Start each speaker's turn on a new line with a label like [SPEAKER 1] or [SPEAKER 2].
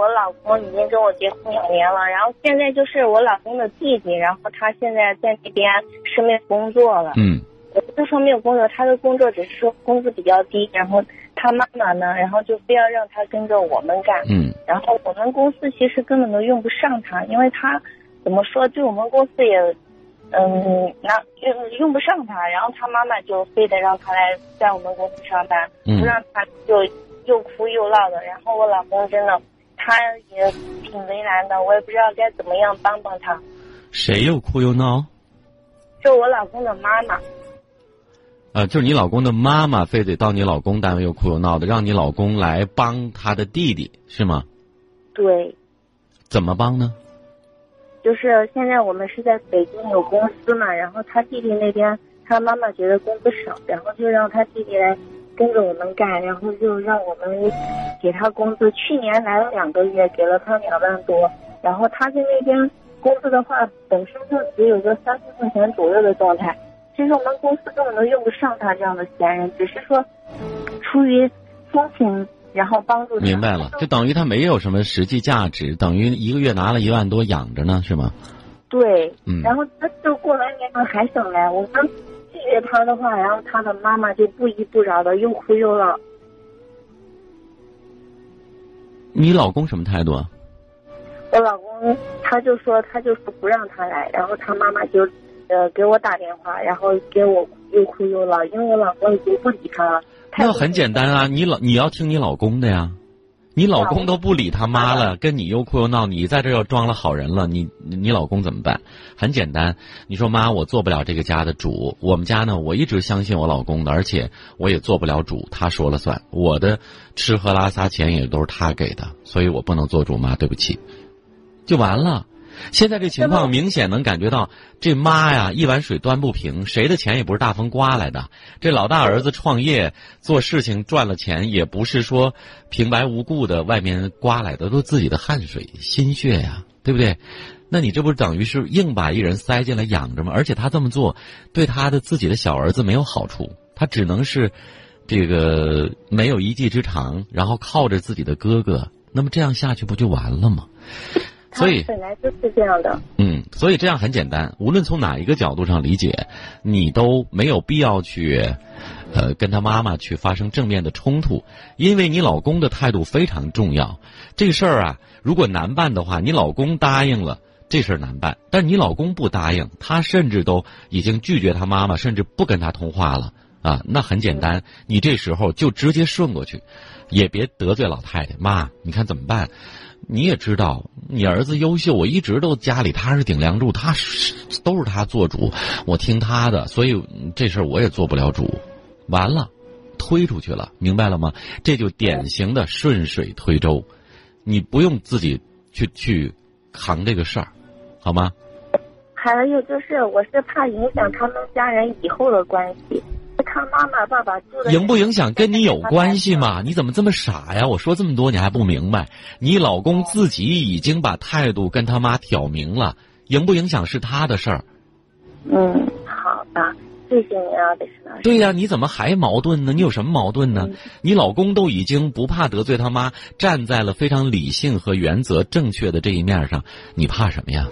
[SPEAKER 1] 我老公已经跟我结婚两年了，然后现在就是我老公的弟弟，然后他现在在那边是没有工作了。
[SPEAKER 2] 嗯。
[SPEAKER 1] 也不是说没有工作，他的工作只是说工资比较低，然后他妈妈呢，然后就非要让他跟着我们干，
[SPEAKER 2] 嗯。
[SPEAKER 1] 然后我们公司其实根本都用不上他，因为他怎么说，对我们公司也，嗯，拿用用不上他，然后他妈妈就非得让他来在我们公司上班，
[SPEAKER 2] 嗯。
[SPEAKER 1] 不让他就又哭又闹的，然后我老公真的他也挺为难的，我也不知道该怎么样帮帮他，
[SPEAKER 2] 谁又哭又闹？
[SPEAKER 1] 就我老公的妈妈。
[SPEAKER 2] 呃，就是你老公的妈妈非得到你老公单位又哭又闹的，让你老公来帮他的弟弟，是吗？
[SPEAKER 1] 对，
[SPEAKER 2] 怎么帮呢？
[SPEAKER 1] 就是现在我们是在北京有公司嘛，然后他弟弟那边他妈妈觉得工资少，然后就让他弟弟来跟着我们干，然后就让我们给他工资。去年来了两个月，给了他两万多，然后他在那边工资的话，本身就只有个三四块钱左右的状态。其实我们公司根本都用不上他这样的闲人，只是说出于亲情，然后帮助他。
[SPEAKER 2] 明白了，就等于他没有什么实际价值，等于一个月拿了一万多养着呢，是吗？
[SPEAKER 1] 对，
[SPEAKER 2] 嗯
[SPEAKER 1] 然后他就过完年了还想来，我们拒绝他的话，然后他的妈妈就不依不饶的又哭又闹。
[SPEAKER 2] 你老公什么态度啊？
[SPEAKER 1] 我老公他就说他就说不让他来，然后他妈妈就呃给我打电话，然后给我又哭又闹，因为我老公已经不理他了。
[SPEAKER 2] 那很简单啊，你老你要听你老公的呀，你老公都不理他妈了，跟你又哭又闹，你在这又装了好人了，你你老公怎么办？很简单，你说妈，我做不了这个家的主，我们家呢，我一直相信我老公的，而且我也做不了主，他说了算，我的吃喝拉撒钱也都是他给的，所以我不能做主，妈，对不起，就完了。现在这情况明显能感觉到，这妈呀一碗水端不平，谁的钱也不是大风刮来的。这老大儿子创业做事情赚了钱，也不是说平白无故的外面刮来的，都自己的汗水心血呀，对不对？那你这不是等于是硬把一人塞进来养着吗？而且他这么做，对他的自己的小儿子没有好处，他只能是这个没有一技之长，然后靠着自己的哥哥，那么这样下去不就完了吗？
[SPEAKER 1] 他
[SPEAKER 2] 所以
[SPEAKER 1] 本来就是这样的。
[SPEAKER 2] 嗯，所以这样很简单，无论从哪一个角度上理解，你都没有必要去，呃，跟他妈妈去发生正面的冲突，因为你老公的态度非常重要。这事儿啊，如果难办的话，你老公答应了，这事儿难办；但你老公不答应，他甚至都已经拒绝他妈妈，甚至不跟他通话了啊，那很简单，你这时候就直接顺过去，也别得罪老太太。妈，你看怎么办？你也知道，你儿子优秀，我一直都家里他是顶梁柱，他是都是他做主，我听他的，所以这事儿我也做不了主。完了，推出去了，明白了吗？这就典型的顺水推舟，你不用自己去去扛这个事儿，好吗？
[SPEAKER 1] 还有就是，我是怕影响他们家人以后的关系。他妈妈、爸爸住的
[SPEAKER 2] 影不影响跟你有关系吗？你怎么这么傻呀？我说这么多你还不明白？你老公自己已经把态度跟他妈挑明了，影不影响是他的事儿。
[SPEAKER 1] 嗯，好的，谢谢你啊，李石老师。
[SPEAKER 2] 对呀、你怎么还矛盾呢？你有什么矛盾呢？你老公都已经不怕得罪他妈，站在了非常理性和原则正确的这一面上，你怕什么呀？